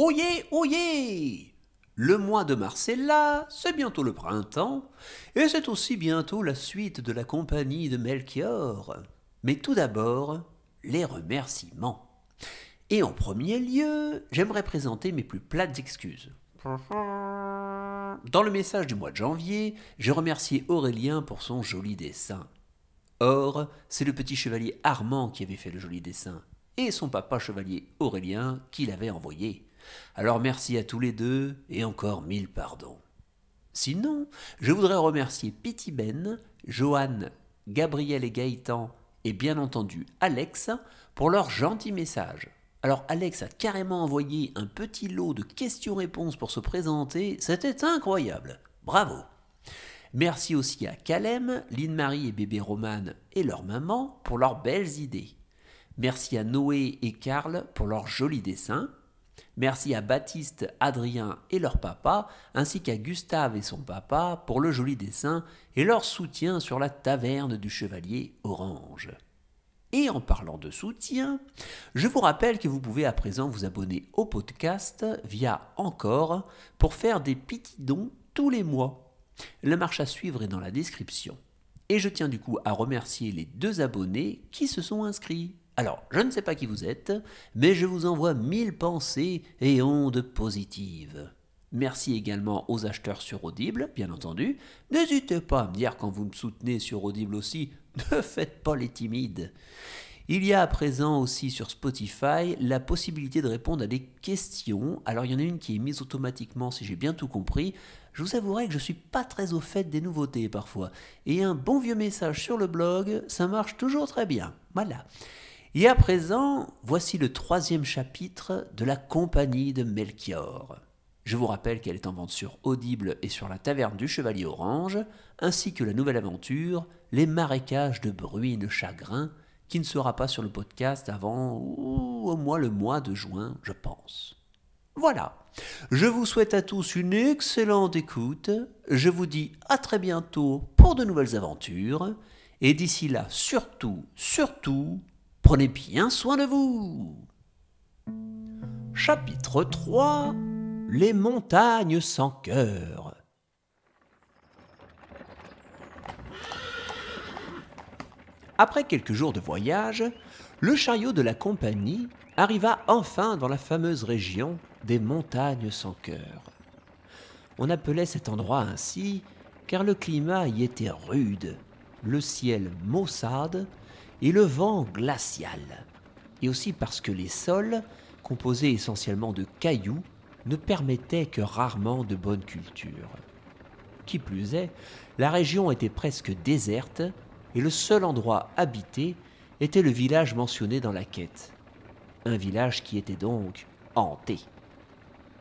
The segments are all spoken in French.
Oyez, oyez Le mois de mars est c'est bientôt le printemps, et c'est aussi bientôt la suite de la compagnie de Melchior. Mais tout d'abord, les remerciements. Et en premier lieu, j'aimerais présenter mes plus plates excuses. Dans le message du mois de janvier, j'ai remercié Aurélien pour son joli dessin. Or, c'est le petit chevalier Armand qui avait fait le joli dessin, et son papa chevalier Aurélien qui l'avait envoyé. Alors merci à tous les deux, et encore mille pardons. Sinon, je voudrais remercier Pity Ben, Johan, Gabriel et Gaëtan, et bien entendu Alex, pour leurs gentils messages. Alors Alex a carrément envoyé un petit lot de questions-réponses pour se présenter, c'était incroyable. Bravo. Merci aussi à Calem, Lynn-Marie et bébé Romane et leur maman pour leurs belles idées. Merci à Noé et Karl pour leurs jolis dessins. Merci à Baptiste, Adrien et leur papa, ainsi qu'à Gustave et son papa pour le joli dessin et leur soutien sur la taverne du chevalier Orange. Et en parlant de soutien, je vous rappelle que vous pouvez à présent vous abonner au podcast via Encore pour faire des petits dons tous les mois. La marche à suivre est dans la description. Et je tiens du coup à remercier les deux abonnés qui se sont inscrits. Alors, je ne sais pas qui vous êtes, mais je vous envoie mille pensées et ondes positives. Merci également aux acheteurs sur Audible, bien entendu. N'hésitez pas à me dire quand vous me soutenez sur Audible aussi, ne faites pas les timides. Il y a à présent aussi sur Spotify la possibilité de répondre à des questions. Alors il y en a une qui est mise automatiquement si j'ai bien tout compris. Je vous avouerai que je ne suis pas très au fait des nouveautés parfois. Et un bon vieux message sur le blog, ça marche toujours très bien. Voilà. Et à présent, voici le troisième chapitre de la compagnie de Melchior. Je vous rappelle qu'elle est en vente sur Audible et sur la taverne du Chevalier Orange, ainsi que la nouvelle aventure, Les marécages de bruit et de chagrin, qui ne sera pas sur le podcast avant au moins le mois de juin, je pense. Voilà. Je vous souhaite à tous une excellente écoute. Je vous dis à très bientôt pour de nouvelles aventures. Et d'ici là, surtout, surtout, prenez bien soin de vous. Chapitre 3 les montagnes sans cœur. Après quelques jours de voyage, le chariot de la compagnie arriva enfin dans la fameuse région des montagnes sans cœur. On appelait cet endroit ainsi car le climat y était rude, le ciel maussade et le vent glacial, et aussi parce que les sols, composés essentiellement de cailloux, ne permettait que rarement de bonne culture. Qui plus est, la région était presque déserte et le seul endroit habité était le village mentionné dans la quête. Un village qui était donc hanté.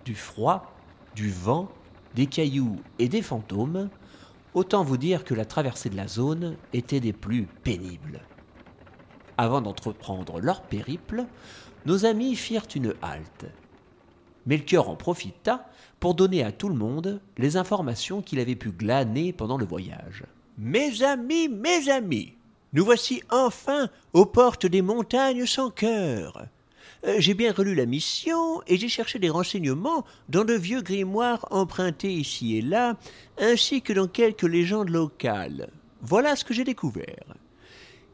Du froid, du vent, des cailloux et des fantômes, autant vous dire que la traversée de la zone était des plus pénibles. Avant d'entreprendre leur périple, nos amis firent une halte Melchior en profita pour donner à tout le monde les informations qu'il avait pu glaner pendant le voyage. Mes amis, mes amis, nous voici enfin aux portes des montagnes sans cœur. Euh, j'ai bien relu la mission et j'ai cherché des renseignements dans de vieux grimoires empruntés ici et là, ainsi que dans quelques légendes locales. Voilà ce que j'ai découvert.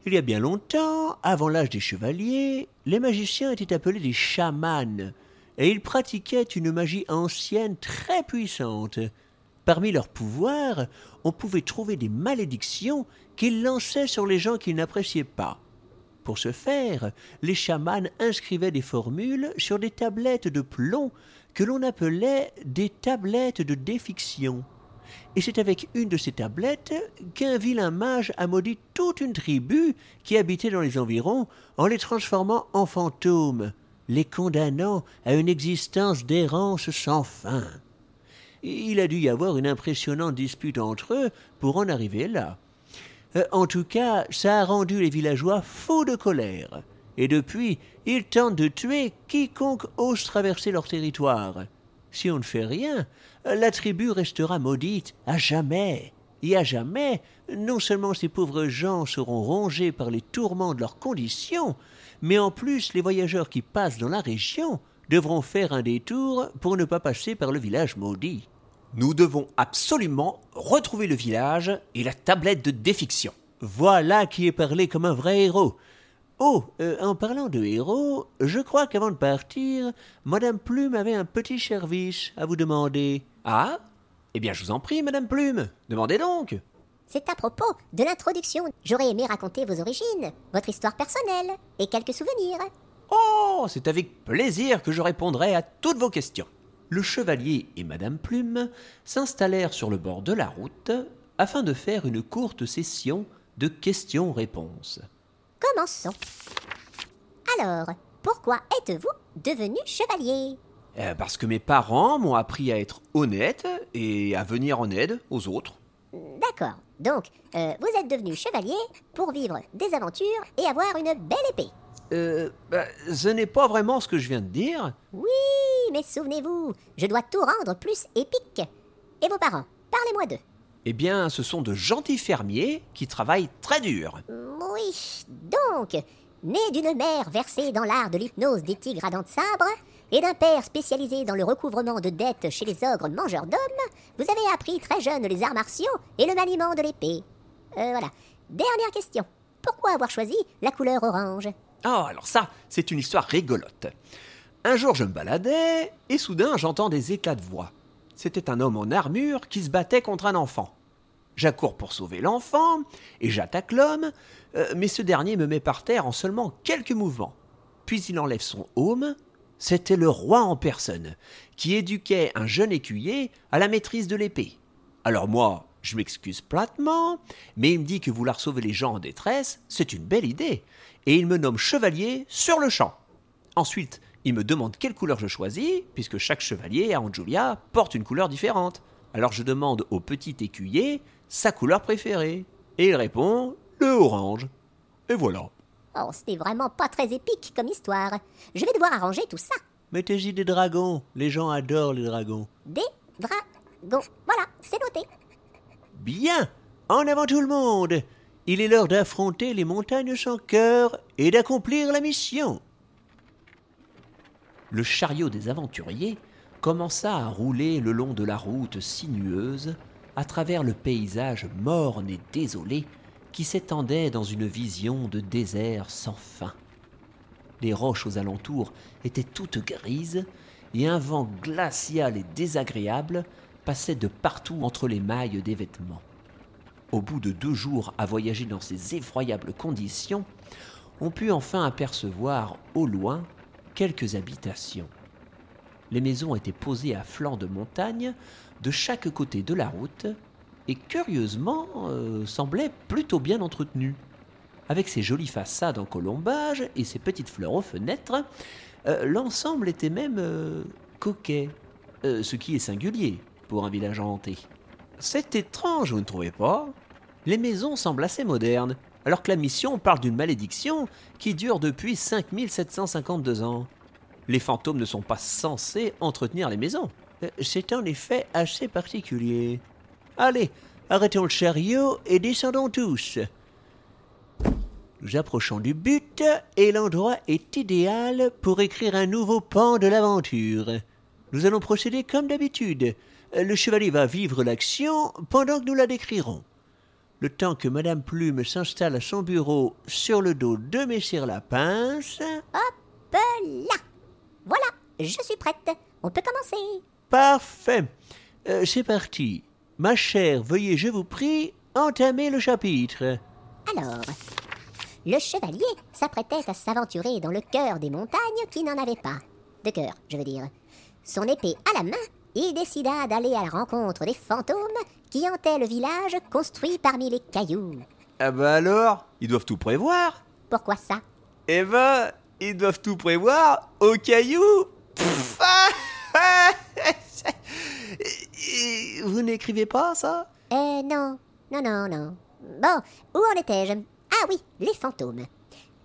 Il y a bien longtemps, avant l'âge des chevaliers, les magiciens étaient appelés des chamans, et ils pratiquaient une magie ancienne très puissante. Parmi leurs pouvoirs, on pouvait trouver des malédictions qu'ils lançaient sur les gens qu'ils n'appréciaient pas. Pour ce faire, les chamans inscrivaient des formules sur des tablettes de plomb que l'on appelait des tablettes de défiction. Et c'est avec une de ces tablettes qu'un vilain mage a maudit toute une tribu qui habitait dans les environs en les transformant en fantômes les condamnant à une existence d'errance sans fin. Il a dû y avoir une impressionnante dispute entre eux pour en arriver là. Euh, en tout cas, ça a rendu les villageois fous de colère. Et depuis, ils tentent de tuer quiconque ose traverser leur territoire. Si on ne fait rien, la tribu restera maudite à jamais. Et à jamais, non seulement ces pauvres gens seront rongés par les tourments de leurs conditions, mais en plus les voyageurs qui passent dans la région devront faire un détour pour ne pas passer par le village maudit. Nous devons absolument retrouver le village et la tablette de défiction. Voilà qui est parlé comme un vrai héros. Oh, euh, en parlant de héros, je crois qu'avant de partir, Madame Plume avait un petit service à vous demander. Ah? Eh bien, je vous en prie, Madame Plume, demandez donc. C'est à propos de l'introduction. J'aurais aimé raconter vos origines, votre histoire personnelle et quelques souvenirs. Oh, c'est avec plaisir que je répondrai à toutes vos questions. Le chevalier et Madame Plume s'installèrent sur le bord de la route afin de faire une courte session de questions-réponses. Commençons. Alors, pourquoi êtes-vous devenu chevalier? Euh, parce que mes parents m'ont appris à être honnête et à venir en aide aux autres. D'accord. Donc, euh, vous êtes devenu chevalier pour vivre des aventures et avoir une belle épée. Euh, bah, ce n'est pas vraiment ce que je viens de dire. Oui, mais souvenez-vous, je dois tout rendre plus épique. Et vos parents, parlez-moi d'eux. Eh bien, ce sont de gentils fermiers qui travaillent très dur. Oui, donc, né d'une mère versée dans l'art de l'hypnose des tigres à dents de sabre, et d'un père spécialisé dans le recouvrement de dettes chez les ogres mangeurs d'hommes, vous avez appris très jeune les arts martiaux et le maniement de l'épée. Euh, voilà. Dernière question. Pourquoi avoir choisi la couleur orange? Oh, alors ça, c'est une histoire rigolote. Un jour, je me baladais, et soudain, j'entends des éclats de voix. C'était un homme en armure qui se battait contre un enfant. J'accours pour sauver l'enfant, et j'attaque l'homme, euh, mais ce dernier me met par terre en seulement quelques mouvements. Puis il enlève son aume. C'était le roi en personne, qui éduquait un jeune écuyer à la maîtrise de l'épée. Alors moi, je m'excuse platement, mais il me dit que vouloir sauver les gens en détresse, c'est une belle idée, et il me nomme chevalier sur le champ. Ensuite, il me demande quelle couleur je choisis, puisque chaque chevalier à Anjulia porte une couleur différente. Alors je demande au petit écuyer sa couleur préférée, et il répond le orange. Et voilà. Oh, n'est vraiment pas très épique comme histoire. Je vais devoir arranger tout ça. Mettez-y des dragons, les gens adorent les dragons. Des dragons. Voilà, c'est noté. Bien, en avant tout le monde. Il est l'heure d'affronter les montagnes sans cœur et d'accomplir la mission. Le chariot des aventuriers commença à rouler le long de la route sinueuse à travers le paysage morne et désolé qui s'étendait dans une vision de désert sans fin. Les roches aux alentours étaient toutes grises et un vent glacial et désagréable passait de partout entre les mailles des vêtements. Au bout de deux jours à voyager dans ces effroyables conditions, on put enfin apercevoir au loin quelques habitations. Les maisons étaient posées à flanc de montagne, de chaque côté de la route, et curieusement euh, semblaient plutôt bien entretenues. Avec ses jolies façades en colombage et ses petites fleurs aux fenêtres, euh, l'ensemble était même euh, coquet, ce qui est singulier pour un village hanté. C'est étrange, vous ne trouvez pas? Les maisons semblent assez modernes, alors que la mission parle d'une malédiction qui dure depuis 5752 ans. Les fantômes ne sont pas censés entretenir les maisons. Euh, C'est en effet assez particulier. Allez, arrêtons le chariot et descendons tous. Nous approchons du but et l'endroit est idéal pour écrire un nouveau pan de l'aventure. Nous allons procéder comme d'habitude. Le chevalier va vivre l'action pendant que nous la décrirons. Le temps que Madame Plume s'installe à son bureau sur le dos de Messire Lapince. Hop là Voilà, je suis prête. On peut commencer. Parfait. Euh, C'est parti. Ma chère, veuillez, je vous prie, entamer le chapitre. Alors, le chevalier s'apprêtait à s'aventurer dans le cœur des montagnes qui n'en avaient pas. De cœur, je veux dire. Son épée à la main, il décida d'aller à la rencontre des fantômes qui hantaient le village construit parmi les cailloux. Ah bah alors, ils doivent tout prévoir. Pourquoi ça? Eh ben, ils doivent tout prévoir au caillou. Pff, ah, Vous n'écrivez pas ça? Euh, non, non, non, non. Bon, où en étais-je? Ah oui, les fantômes.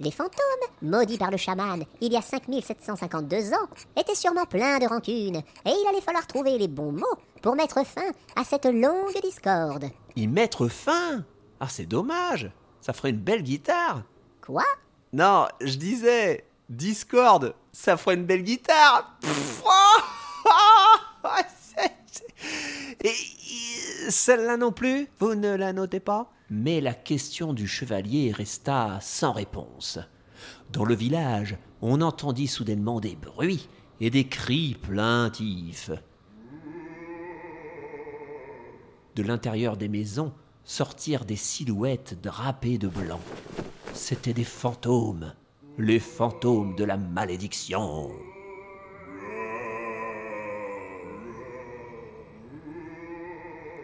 Les fantômes, maudits par le chaman il y a 5752 ans, étaient sûrement pleins de rancune, et il allait falloir trouver les bons mots pour mettre fin à cette longue discorde. Y mettre fin? Ah, c'est dommage. Ça ferait une belle guitare. Quoi? Non, je disais, Discord, ça ferait une belle guitare. Pff, oh, Et et celle-là non plus, vous ne la notez pas? Mais la question du chevalier resta sans réponse. Dans le village, on entendit soudainement des bruits et des cris plaintifs. De l'intérieur des maisons sortirent des silhouettes drapées de blanc. C'étaient des fantômes, les fantômes de la malédiction.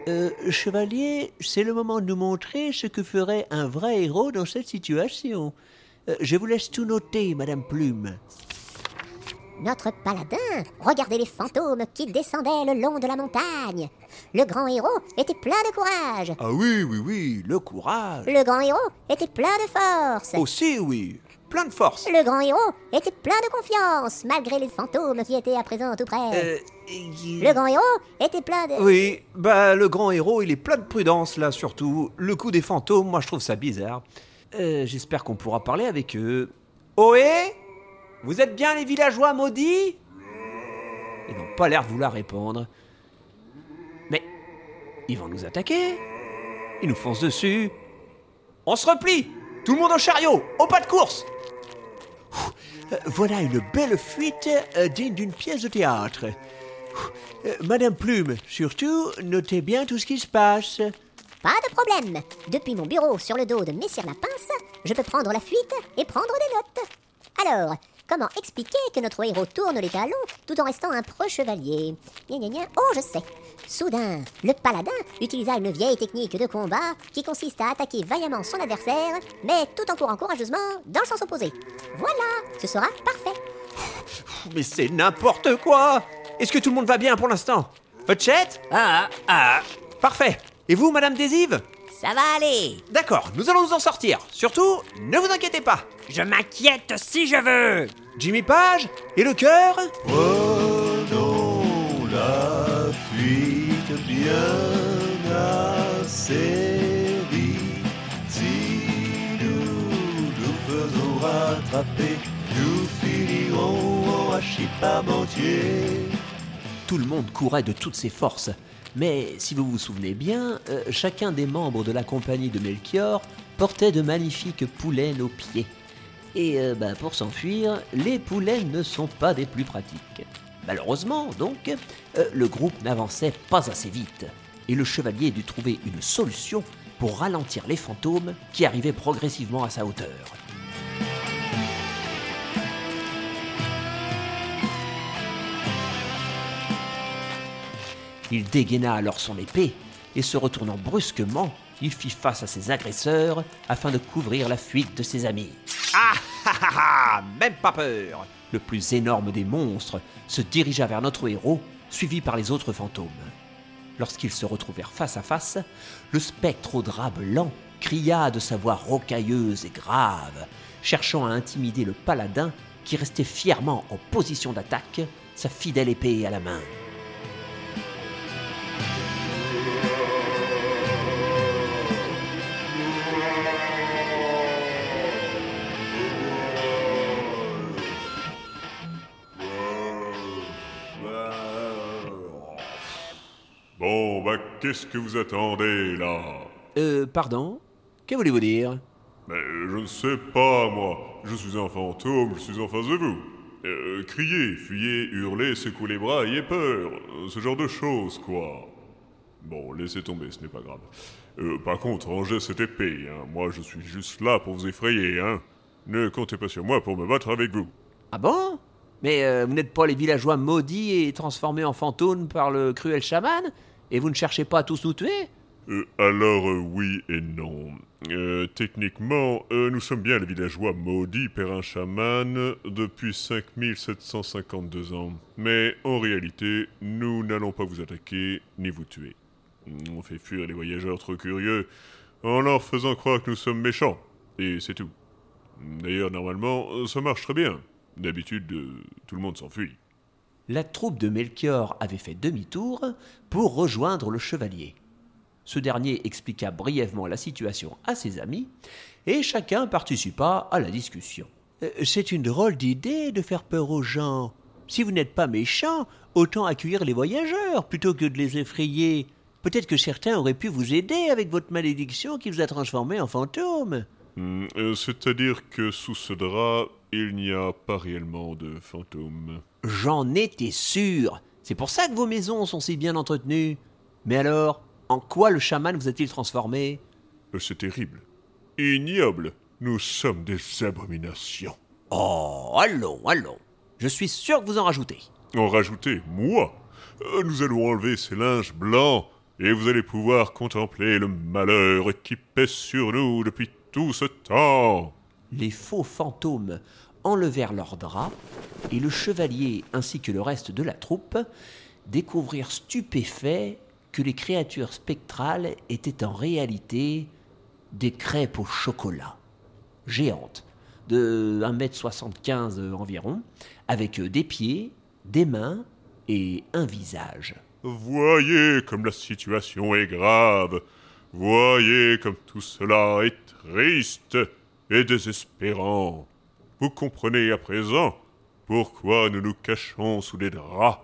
Euh, chevalier, c'est le moment de nous montrer ce que ferait un vrai héros dans cette situation. Euh, je vous laisse tout noter, Madame Plume. Notre paladin regardait les fantômes qui descendaient le long de la montagne. Le grand héros était plein de courage. Ah oui, oui, oui, le courage. Le grand héros était plein de force. Aussi, oui, plein de force. Le grand héros était plein de confiance, malgré les fantômes qui étaient à présent tout près. Euh, Le grand héros était plein de... Oui, bah le grand héros, il est plein de prudence là surtout. Le coup des fantômes, moi je trouve ça bizarre. Euh, J'espère qu'on pourra parler avec eux. Ohé? Vous êtes bien les villageois maudits? Ils n'ont pas l'air de vouloir répondre. Mais ils vont nous attaquer. Ils nous foncent dessus. On se replie Tout le monde au chariot Au pas de course Euh, Voilà une belle fuite euh, digne d'une pièce de théâtre. Euh, Madame Plume, surtout, notez bien tout ce qui se passe. Pas de problème. Depuis mon bureau sur le dos de Messire la Pince, je peux prendre la fuite et prendre des notes. Alors, comment expliquer que notre héros tourne les talons tout en restant un pro chevalier? Gna gna gna. Oh, je sais. Soudain, le paladin utilisa une vieille technique de combat qui consiste à attaquer vaillamment son adversaire, mais tout en courant courageusement dans le sens opposé. Voilà, ce sera parfait. Mais c'est n'importe quoi Est-ce que tout le monde va bien pour l'instant? Hutchet Ah, ah, parfait. Et vous, Madame Désive? Ça va aller. D'accord, nous allons nous en sortir. Surtout, ne vous inquiétez pas. Je m'inquiète si je veux. Jimmy Page Et le cœur Prenons la fuite bien asserrie. Si nous nous faisons rattraper, nous finirons en. Tout le monde courait de toutes ses forces. Mais si vous vous souvenez bien, euh, chacun des membres de la compagnie de Melchior portait de magnifiques poulaines aux pieds. Et euh, bah, pour s'enfuir, les poulaines ne sont pas des plus pratiques. Malheureusement, donc, euh, le groupe n'avançait pas assez vite. Et le chevalier dut trouver une solution pour ralentir les fantômes qui arrivaient progressivement à sa hauteur. Il dégaina alors son épée et se retournant brusquement, il fit face à ses agresseurs afin de couvrir la fuite de ses amis. Ah ah ah ah Même pas peur Le plus énorme des monstres se dirigea vers notre héros, suivi par les autres fantômes. Lorsqu'ils se retrouvèrent face à face, le spectre au drap blanc cria de sa voix rocailleuse et grave, cherchant à intimider le paladin qui restait fièrement en position d'attaque, sa fidèle épée à la main. Bon, bah, qu'est-ce que vous attendez là? Euh, pardon? Que voulez-vous dire? Mais je ne sais pas, moi. Je suis un fantôme, je suis en face de vous. Euh, criez, fuyez, hurlez, secouez les bras, ayez peur. Euh, Ce genre de choses, quoi. Bon, laissez tomber, ce n'est pas grave. Euh, par contre, rangez cette épée, hein. Moi, je suis juste là pour vous effrayer, hein. Ne comptez pas sur moi pour me battre avec vous. Ah bon? Mais euh, vous n'êtes pas les villageois maudits et transformés en fantômes par le cruel chaman Et vous ne cherchez pas à tous nous tuer? Euh, alors, euh, oui et non. Techniquement, nous sommes bien les villageois maudits par un chaman depuis 5752 ans. Mais en réalité, nous n'allons pas vous attaquer ni vous tuer. On fait fuir les voyageurs trop curieux en leur faisant croire que nous sommes méchants. Et c'est tout. D'ailleurs, normalement, ça marche très bien. D'habitude, euh, tout le monde s'enfuit. La troupe de Melchior avait fait demi-tour pour rejoindre le chevalier. Ce dernier expliqua brièvement la situation à ses amis et chacun participa à la discussion. Euh, C'est une drôle d'idée de faire peur aux gens. Si vous n'êtes pas méchant, autant accueillir les voyageurs plutôt que de les effrayer. Peut-être que certains auraient pu vous aider avec votre malédiction qui vous a transformé en fantôme. Hmm, euh, C'est-à-dire que sous ce drap, il n'y a pas réellement de fantôme. J'en étais sûr. C'est pour ça que vos maisons sont si bien entretenues. Mais alors, en quoi le chaman vous a-t-il transformé? Euh, C'est terrible. Ignoble. Nous sommes des abominations. Oh, allons, allons. Je suis sûr que vous en rajoutez. En rajouter, moi? Euh, Nous allons enlever ces linges blancs et vous allez pouvoir contempler le malheur qui pèse sur nous depuis tout ce temps. Les faux fantômes enlevèrent leurs draps et le chevalier ainsi que le reste de la troupe découvrirent stupéfaits que les créatures spectrales étaient en réalité des crêpes au chocolat, géantes, de 1m75 environ, avec des pieds, des mains et un visage. Voyez comme la situation est grave. Voyez comme tout cela est triste et désespérant. Vous comprenez à présent pourquoi nous nous cachons sous les draps.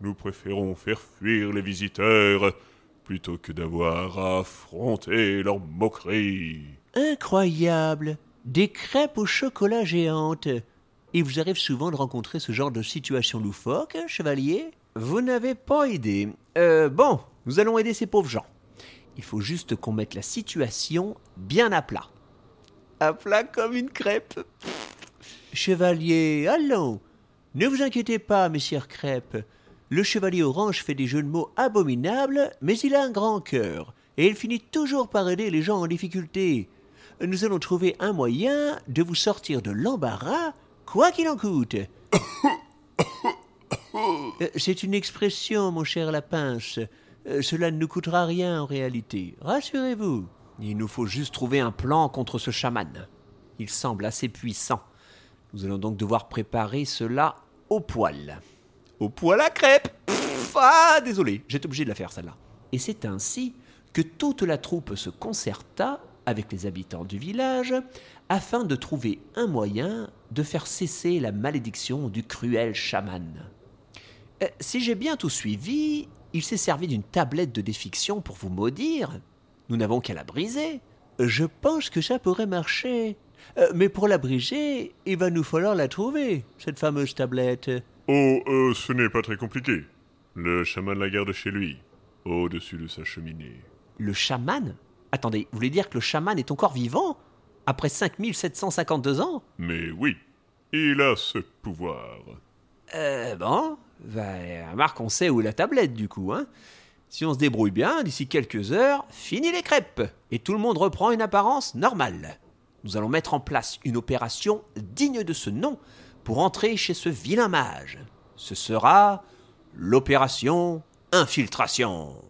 Nous préférons faire fuir les visiteurs plutôt que d'avoir à affronter leurs moqueries. Incroyable Des crêpes au chocolat géantes Il vous arrive souvent de rencontrer ce genre de situation loufoque, chevalier? Vous n'avez pas idée. Euh, bon, nous allons aider ces pauvres gens. Il faut juste qu'on mette la situation bien à plat. À plat comme une crêpe. Chevalier, allons Ne vous inquiétez pas, messieurs crêpes. Le chevalier orange fait des jeux de mots abominables, mais il a un grand cœur, et il finit toujours par aider les gens en difficulté. Nous allons trouver un moyen de vous sortir de l'embarras, quoi qu'il en coûte. Euh, C'est une expression, mon cher Lapince. Euh, Cela ne nous coûtera rien en réalité. Rassurez-vous. Il nous faut juste trouver un plan contre ce chaman. Il semble assez puissant. Nous allons donc devoir préparer cela au poil. Au poil à crêpes Pff, Ah, désolé, j'étais obligé de la faire celle-là. Et c'est ainsi que toute la troupe se concerta avec les habitants du village afin de trouver un moyen de faire cesser la malédiction du cruel chaman. Euh, si j'ai bien tout suivi, il s'est servi d'une tablette de défiction pour vous maudire. Nous n'avons qu'à la briser. Je pense que ça pourrait marcher. Euh, mais pour la briser, il va nous falloir la trouver, cette fameuse tablette. Oh, euh, ce n'est pas très compliqué. Le chaman la garde chez lui, au-dessus de sa cheminée. Le chaman? Attendez, vous voulez dire que le chaman est encore vivant? Après 5752 ans? Mais oui, il a ce pouvoir. Euh, bon, bah, Marc, on sait où est la tablette du coup, hein Si on se débrouille bien, d'ici quelques heures, fini les crêpes et tout le monde reprend une apparence normale. Nous allons mettre en place une opération digne de ce nom pour entrer chez ce vilain mage. Ce sera l'opération infiltration.